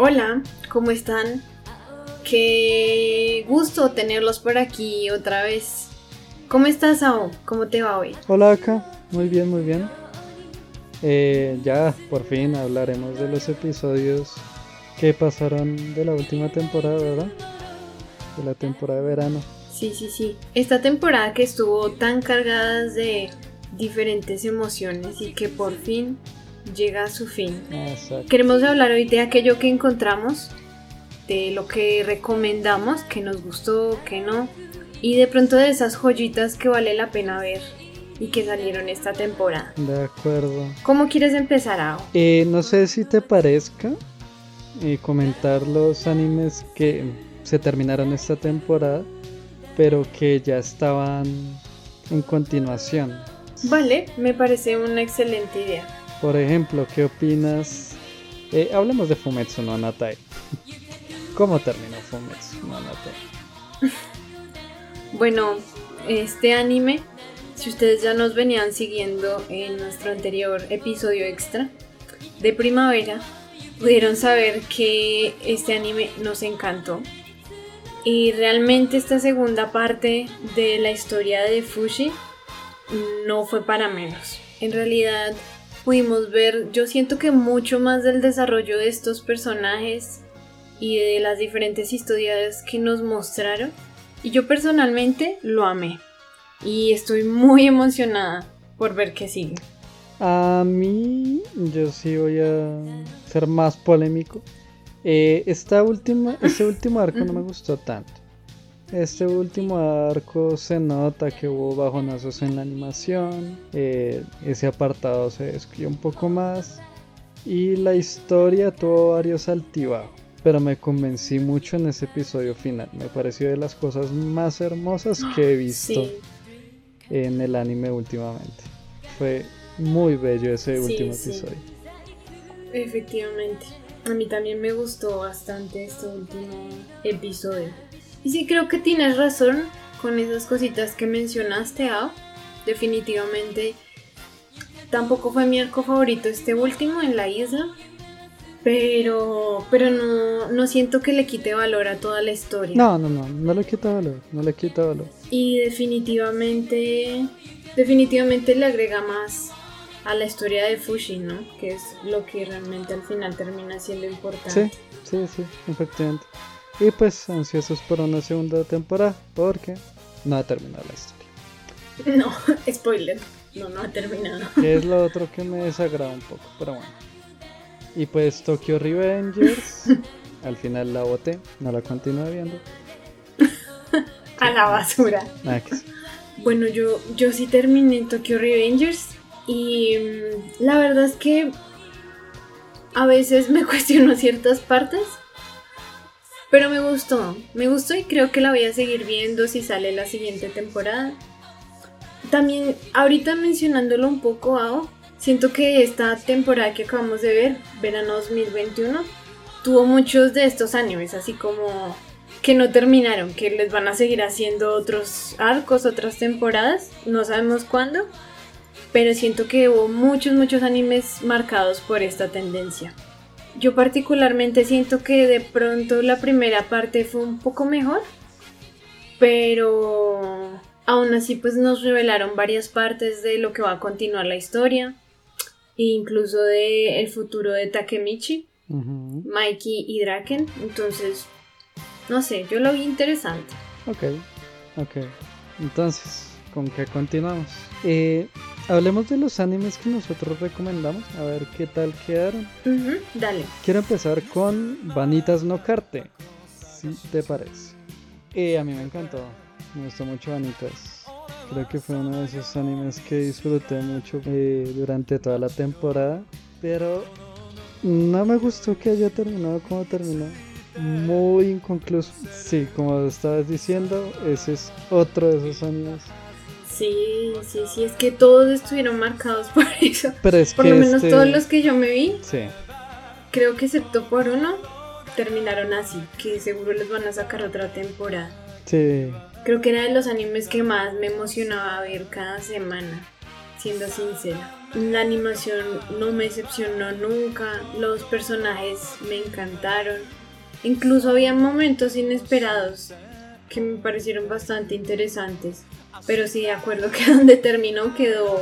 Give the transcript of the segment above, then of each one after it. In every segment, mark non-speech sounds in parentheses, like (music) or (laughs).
Hola, ¿cómo están? Qué gusto tenerlos por aquí otra vez. ¿Cómo estás, Ao? ¿Cómo te va hoy? Hola, acá. Muy bien, muy bien. Eh, ya, por fin hablaremos de los episodios que pasaron de la última temporada, ¿verdad? De la temporada de verano. Sí, sí, sí. Esta temporada que estuvo tan cargada de diferentes emociones y que por fin llega a su fin. Exacto. Queremos hablar hoy de aquello que encontramos, de lo que recomendamos, que nos gustó, que no, y de pronto de esas joyitas que vale la pena ver y que salieron esta temporada. De acuerdo. ¿Cómo quieres empezar, Ao? Eh, no sé si te parezca eh, comentar los animes que se terminaron esta temporada, pero que ya estaban en continuación. Vale, me parece una excelente idea. Por ejemplo, ¿qué opinas? Eh, hablemos de Fumetsu no Anatai. ¿Cómo terminó Fumetsu no Anatai? (laughs) Bueno, este anime, si ustedes ya nos venían siguiendo en nuestro anterior episodio extra de primavera, pudieron saber que este anime nos encantó. Y realmente esta segunda parte de la historia de Fushi no fue para menos. En realidad pudimos ver, yo siento que mucho más del desarrollo de estos personajes y de las diferentes historias que nos mostraron. Y yo personalmente lo amé. Y estoy muy emocionada por ver qué sigue. A mí, yo sí voy a ser más polémico. Eh, esta última, este último arco no me gustó tanto. Este último arco se nota que hubo bajonazos en la animación, eh, ese apartado se describió un poco más y la historia tuvo varios altibajos, pero me convencí mucho en ese episodio final, me pareció de las cosas más hermosas que he visto Sí, en el anime últimamente. Fue muy bello ese Sí, último sí. episodio. efectivamente. A mí también me gustó bastante este último episodio. Y sí creo que tienes razón con esas cositas que mencionaste, Ao. Definitivamente tampoco fue mi arco favorito este último en la isla. Pero, pero no, no siento que le quite valor a toda la historia. No, no, no, no le quita valor, no le quita valor. Y definitivamente, definitivamente le agrega más a la historia de Fushi, ¿no? Que es lo que realmente al final termina siendo importante. Sí, sí, sí, efectivamente. Y pues ansiosos por una segunda temporada, porque no ha terminado la historia. No, (laughs) spoiler. No, no ha terminado. Que es lo otro que me desagrada un poco, pero bueno. Y pues Tokyo Revengers, (laughs) al final la boté, no la continué viendo. (laughs) A la basura. Nada que sí. Bueno, yo, yo sí terminé Tokyo Revengers y mm, la verdad es que a veces me cuestiono ciertas partes, pero me gustó, me gustó y creo que la voy a seguir viendo si sale la siguiente temporada. También, ahorita mencionándolo un poco, Ao, siento que esta temporada que acabamos de ver, verano 2021, tuvo muchos de estos animes, así como que no terminaron, que les van a seguir haciendo otros arcos, otras temporadas, no sabemos cuándo, pero siento que hubo muchos, muchos animes marcados por esta tendencia. Yo particularmente siento que de pronto la primera parte fue un poco mejor, pero aún así pues nos revelaron varias partes de lo que va a continuar la historia, e incluso de el futuro de Takemichi, Ujú. Mikey y Draken, entonces no sé, yo lo vi interesante. Ok, ok. Entonces, ¿con qué continuamos? Eh, hablemos de los animes que nosotros recomendamos, a ver qué tal quedaron. Ujú, dale. Quiero empezar con Vanitas no Carte, si te parece. Eh, a mí me encantó, me gustó mucho Vanitas. Creo que fue uno de esos animes que disfruté mucho eh, durante toda la temporada, pero no me gustó que haya terminado como terminó. Muy inconcluso. Sí, como estabas diciendo, ese es otro de esos animes. Sí, sí, sí, es que todos estuvieron marcados (laughs) por eso. Pero es Por que lo menos este- todos los que yo me vi, Sí, creo que excepto por uno, terminaron así, que seguro les van a sacar otra temporada. sí. Creo que era de los animes que más me emocionaba ver cada semana, siendo sincera. La animación no me decepcionó nunca, los personajes me encantaron. Incluso había momentos inesperados que me parecieron bastante interesantes. Pero sí, de acuerdo (laughs) que donde terminó quedó,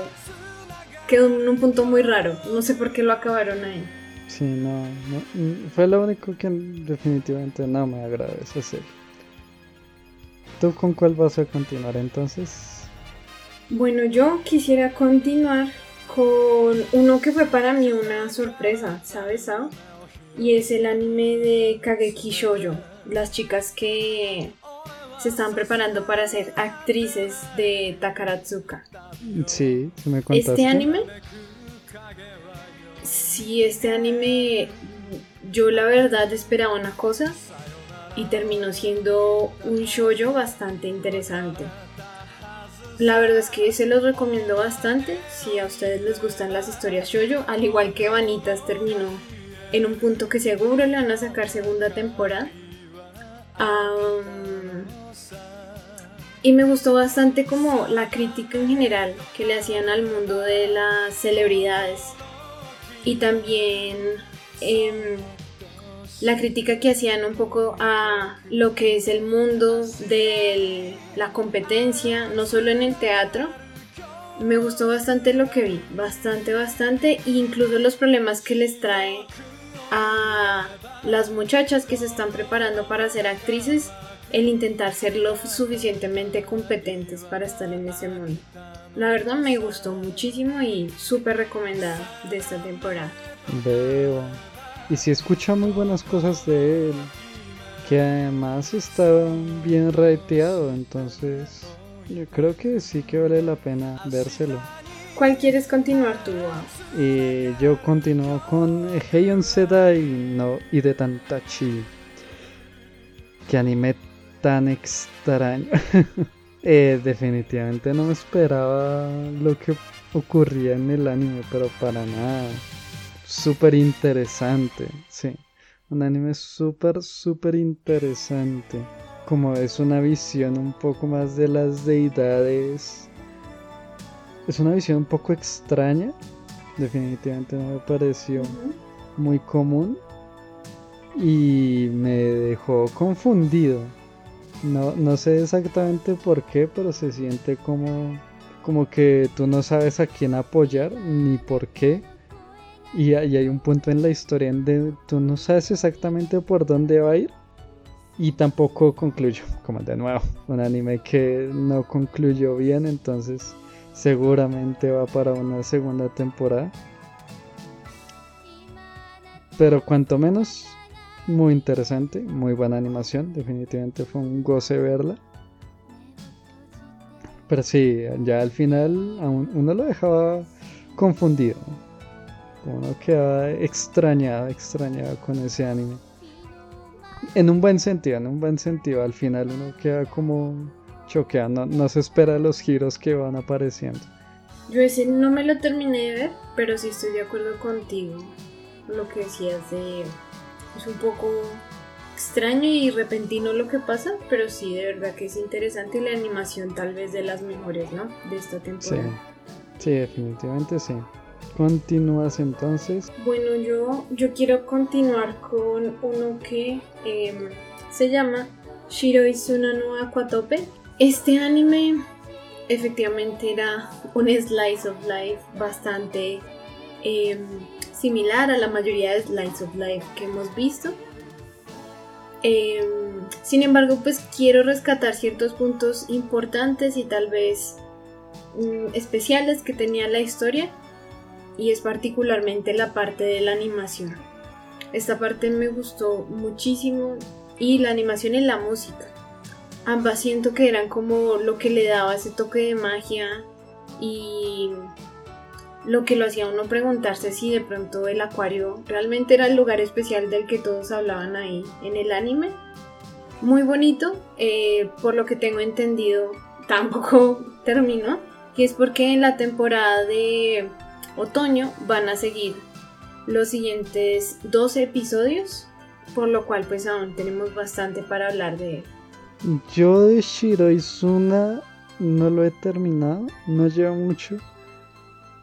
quedó en un punto muy raro. No sé por qué lo acabaron ahí. Sí, no, no fue lo único que definitivamente no me agradece esa ¿Tú con cuál vas a continuar entonces? Bueno, yo quisiera continuar con uno que fue para mí una sorpresa, ¿sabes, Sao? Y es el anime de Kageki Shoujo, las chicas que se están preparando para ser actrices de Takaratsuka. Sí, me contaste. Este anime Sí, este anime yo la verdad esperaba una cosa y terminó siendo un shoujo bastante interesante. La verdad es que se los recomiendo bastante si a ustedes les gustan las historias shoujo, al igual que Vanitas terminó en un punto que seguro le van a sacar segunda temporada. Y me gustó bastante como la crítica en general que le hacían al mundo de las celebridades y también em, la crítica que hacían un poco a lo que es el mundo de la competencia, no solo en el teatro. Me gustó bastante lo que vi, bastante, bastante, e incluso los problemas que les trae a las muchachas que se están preparando para ser actrices, el intentar ser lo suficientemente competentes para estar en ese mundo. La verdad me gustó muchísimo y súper recomendada de esta temporada. Veo. Y si escucha muy buenas cosas de él. Que además está bien rateado. Entonces yo creo que sí que vale la pena vérselo. ¿Cuál quieres continuar tú? Y yo continúo con Heion Sedai no, y de Tantachi. Que anime tan extraño. (laughs) eh, definitivamente no me esperaba lo que ocurría en el anime, pero para nada súper interesante, sí. Un anime súper, súper interesante. Como es una visión un poco más de las deidades. Es una visión un poco extraña. Definitivamente no me pareció muy común. Y me dejó confundido. No, no sé exactamente por qué, pero se siente como, como que tú no sabes a quién apoyar ni por qué y, hay un punto en la historia en donde tú no sabes exactamente por dónde va a ir. Y tampoco concluyo, como de nuevo, un anime que no concluyó bien, entonces seguramente va para una segunda temporada. Pero cuanto menos, muy interesante, muy buena animación, definitivamente fue un goce verla. Pero sí, ya al final uno lo dejaba confundido uno queda extrañado, extrañado con ese anime. En un buen sentido, en un buen sentido. Al final uno queda como choqueado, no, se espera los giros que van apareciendo. Yo ese no me lo terminé de ver, pero sí estoy de acuerdo contigo. Lo que decías de... Es un poco extraño y repentino lo que pasa, pero sí, de verdad que es interesante y la animación tal vez de las mejores, ¿no? De esta temporada. sí definitivamente sí. Continúas entonces. Bueno, yo, yo quiero continuar con uno que em, se llama Shiro Izuna no Aquatope. Este anime efectivamente era un slice of life bastante em, similar a la mayoría de slice of life que hemos visto. Em, sin embargo, pues quiero rescatar ciertos puntos importantes y tal vez mm, especiales que tenía la historia y es particularmente la parte de la animación. Esta parte me gustó muchísimo y la animación y la música. Ambas siento que eran como lo que le daba ese toque de magia y lo que lo hacía uno preguntarse si de pronto el acuario realmente era el lugar especial del que todos hablaban ahí en el anime. Muy bonito, eh, por lo que tengo entendido, (laughs) tampoco terminó, y es porque en la temporada de otoño van a seguir los siguientes 12 episodios, por lo cual pues aún tenemos bastante para hablar de él. Yo de Shiro Izuna no lo he terminado, no lleva mucho.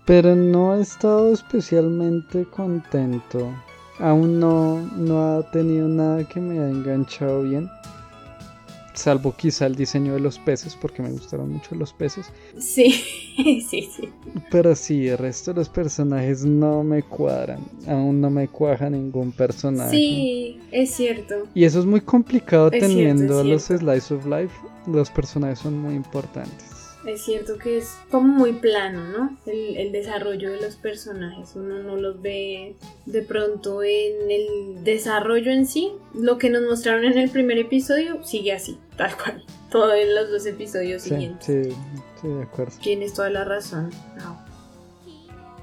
Pero no he estado especialmente contento. Aún no, no ha tenido nada que me haya enganchado bien. Salvo quizá el diseño de los peces, porque me gustaron mucho los peces. Sí, (laughs) sí, sí. Pero sí, el resto de los personajes no me cuadran. Aún no me cuaja ningún personaje. Sí, es cierto. Y eso es muy complicado Es cierto, teniendo los slice of life. Los personajes son muy importantes. Es cierto que es como muy plano, ¿no? El, el desarrollo de los personajes. Uno no los ve de pronto en el desarrollo en sí. Lo que nos mostraron en el primer episodio sigue así, tal cual. (laughs) Todo en los dos episodios Sí, siguientes. sí, sí, de acuerdo. Tienes toda la razón. No.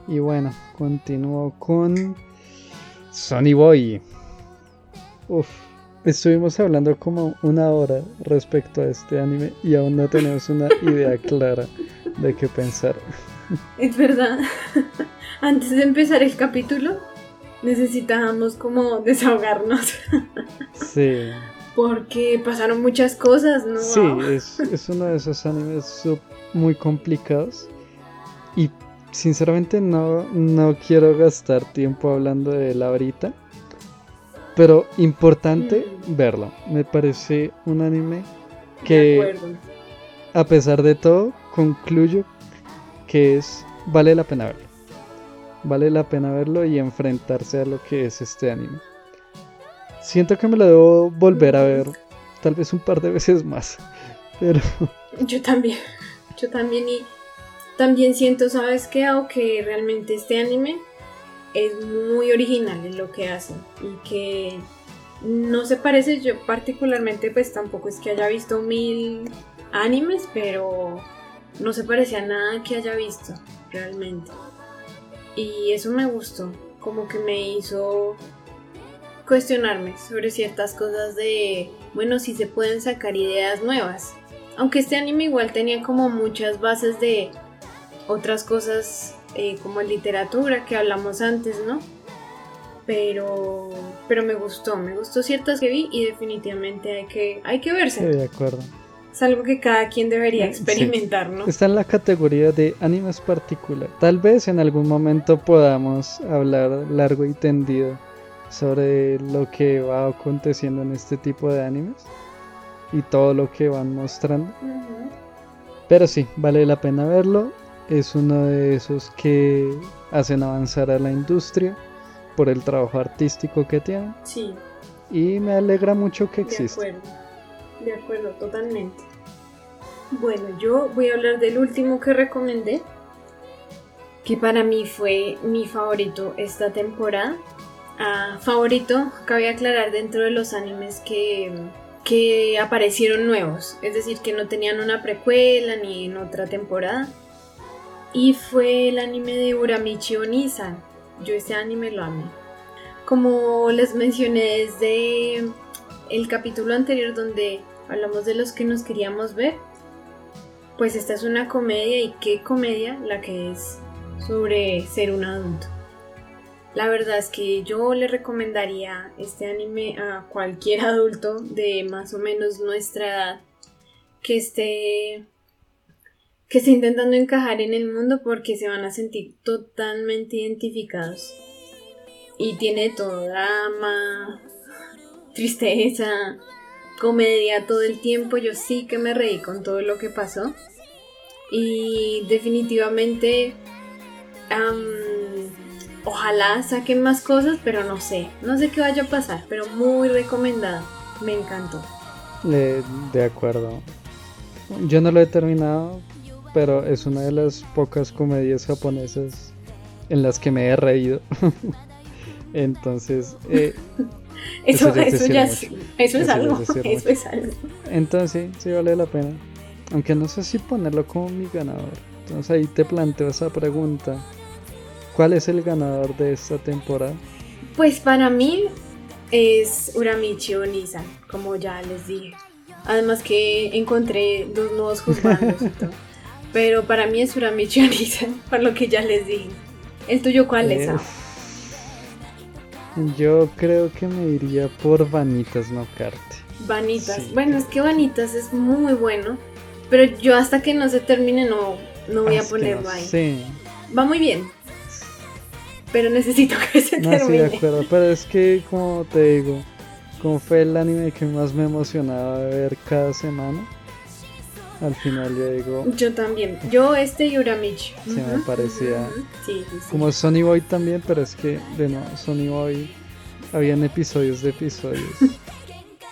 Y bueno, continúo con Sonny Boy. Uf, estuvimos hablando como una hora respecto a este anime y aún no tenemos una idea (laughs) clara de qué pensar. Es verdad. (laughs) Antes de empezar el capítulo, necesitábamos como desahogarnos. (laughs) Sí, Porque pasaron muchas cosas, ¿no? sí, es, es uno de esos animes muy complicados y sinceramente no, no quiero gastar tiempo hablando de él ahorita. Pero importante Mm. verlo. Me parece un anime que a pesar de todo, concluyo que es vale la pena verlo. Vale la pena verlo y enfrentarse a lo que es este anime. Siento que me lo debo volver a ver, tal vez un par de veces más. (laughs) Pero Yo también, yo también y también siento, ¿sabes qué? O que realmente este anime es muy original en lo que hace y que no se parece, yo particularmente pues tampoco es que haya visto mil animes, pero no se parece a nada que haya visto realmente. Y eso me gustó, como que me hizo cuestionarme sobre ciertas cosas de, bueno, si se pueden sacar ideas nuevas. Aunque este anime igual tenía como muchas bases de otras cosas eh, como literatura que hablamos antes, ¿no? Pero, pero me gustó, me gustó ciertas que vi y definitivamente hay que, hay que verse. de acuerdo. Es algo que cada quien debería Sí. experimentar, ¿no? Está en la categoría de animes particular. Tal vez en algún momento podamos hablar largo y tendido sobre lo que va aconteciendo en este tipo de animes y todo lo que van mostrando. Ujú. Pero sí, vale la pena verlo. Es uno de esos que hacen avanzar a la industria por el trabajo artístico que tienen. Sí, Y me alegra mucho que de exista. acuerdo. De acuerdo, totalmente. Bueno, yo voy a hablar del último que recomendé, que para mí fue mi favorito esta temporada. Ah, favorito, cabe aclarar dentro de los animes que, que aparecieron nuevos, es decir, que no tenían una precuela ni en otra temporada. Y fue el anime de Uramichi Onisan. Yo ese anime lo amé. Como les mencioné desde el capítulo anterior donde hablamos de los que nos queríamos ver, pues esta es una comedia y qué comedia la que es sobre ser un adulto. La verdad es que yo le recomendaría este anime a cualquier (laughs) adulto de más o menos nuestra edad que esté que esté intentando encajar en el mundo porque se van a sentir totalmente identificados. Y tiene todo drama, tristeza, comedia todo el tiempo. Yo sí que me reí con todo lo que pasó. Y definitivamente, am, ojalá saquen más cosas, pero no sé. No sé qué vaya a pasar, pero muy recomendado. Me encantó. Eh, de acuerdo. Yo no lo he terminado, pero es una de las pocas comedias japonesas en las que me he reído. (laughs) Entonces, eh, (laughs) Eso, Eso ya es eso ya es, eso es Eso ya es algo. Eso es algo. entonces sí, sí vale la pena. Aunque no sé si ponerlo como mi ganador. Entonces ahí te planteo esa pregunta. ¿Cuál es el ganador de esta temporada? Pues para mí es Uramichi Onisan, como ya les dije. Además que encontré dos nuevos (laughs) todo. Pero para mí es Onisan, (laughs) por lo que ya les dije. ¿El tuyo cuál es? Eh? Yo creo que me iría por Vanitas No Carte. Vanitas. sí. Bueno, es que Vanitas es muy bueno. Pero yo hasta que no se termine no, no voy Ah, a que ponerlo no ahí. sé. va muy bien. Pero necesito que se No, sí, termine. de acuerdo, pero es que, como te digo, como fue el anime que más me emocionaba de ver cada semana, al final yo digo, Yo también. Yo este y Uramichi. Sí, me parecía-. Sí, sí, sí. como Sony Boy también, pero es que, de no, Sony Boy, habían episodios de episodios.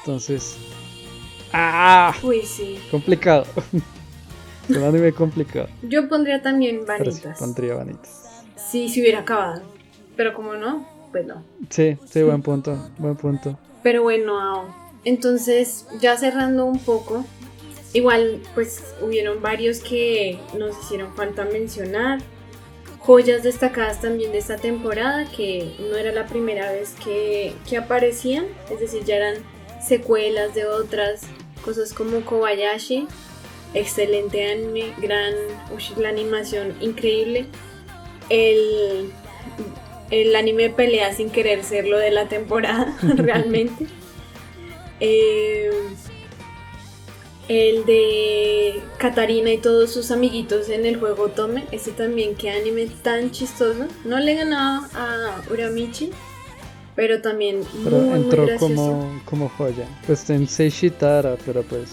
Entonces, ¡ah! Uy, sí. Complicado. (laughs) un anime complicado. Yo pondría también vanitas. pondría vanitas. Sí, si hubiera acabado. Pero como no, pues no. Sí, sí, buen punto, buen punto. Pero bueno, entonces ya cerrando un poco, igual pues hubieron varios que nos hicieron falta mencionar. Joyas destacadas también de esta temporada, que no era la primera vez que, que aparecían, es decir, ya eran secuelas de otras cosas como Kobayashi, excelente anime, gran, la animación increíble, el, el anime de pelea sin querer ser lo de la temporada, (laughs) realmente. (laughs) Eh, el de Katarina y todos sus amiguitos en el juego Tome, ese también, qué anime tan chistoso. No le ganaba a Uramichi, pero también Pero muy, entró como, como joya. Pues en Seishitara, pero pues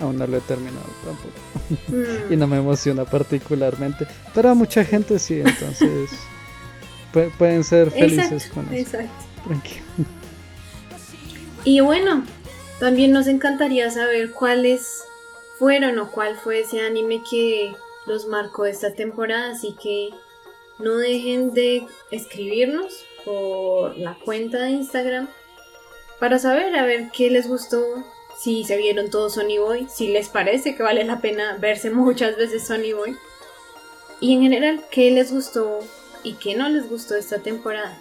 aún no lo he terminado tampoco. (laughs) Mm. Y no me emociona particularmente. Pero a mucha gente sí, entonces (laughs) pu- pueden ser felices Exacto, con eso. exacto. Tranquilo. Y bueno, también nos encantaría saber cuáles fueron o cuál fue ese anime que los marcó esta temporada, así que no dejen de escribirnos por la cuenta de Instagram para saber a ver qué les gustó, si se vieron todos Sony Boy, si les parece que vale la pena verse muchas veces Sony Boy y en general qué les gustó y qué no les gustó esta temporada.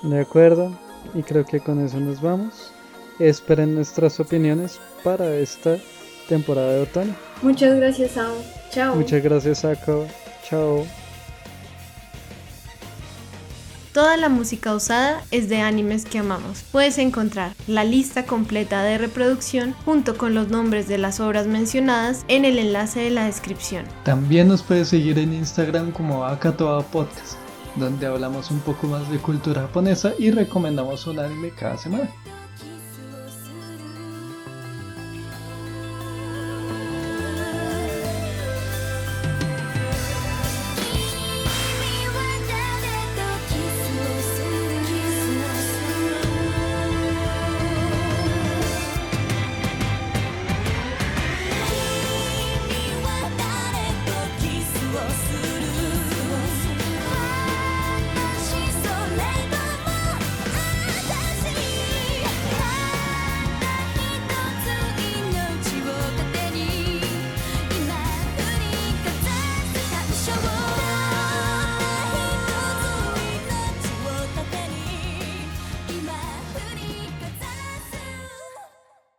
De acuerdo. Y creo que con eso nos vamos. Esperen nuestras opiniones para esta temporada de otoño. Muchas gracias, Ao. Chao. Muchas gracias, Ako. Chao. Toda la música usada es de animes que amamos. Puedes encontrar la lista completa de reproducción junto con los nombres de las obras mencionadas en el enlace de la descripción. También nos puedes seguir en Instagram como Akatoa Podcast, donde hablamos un poco más de cultura japonesa y recomendamos un anime cada semana.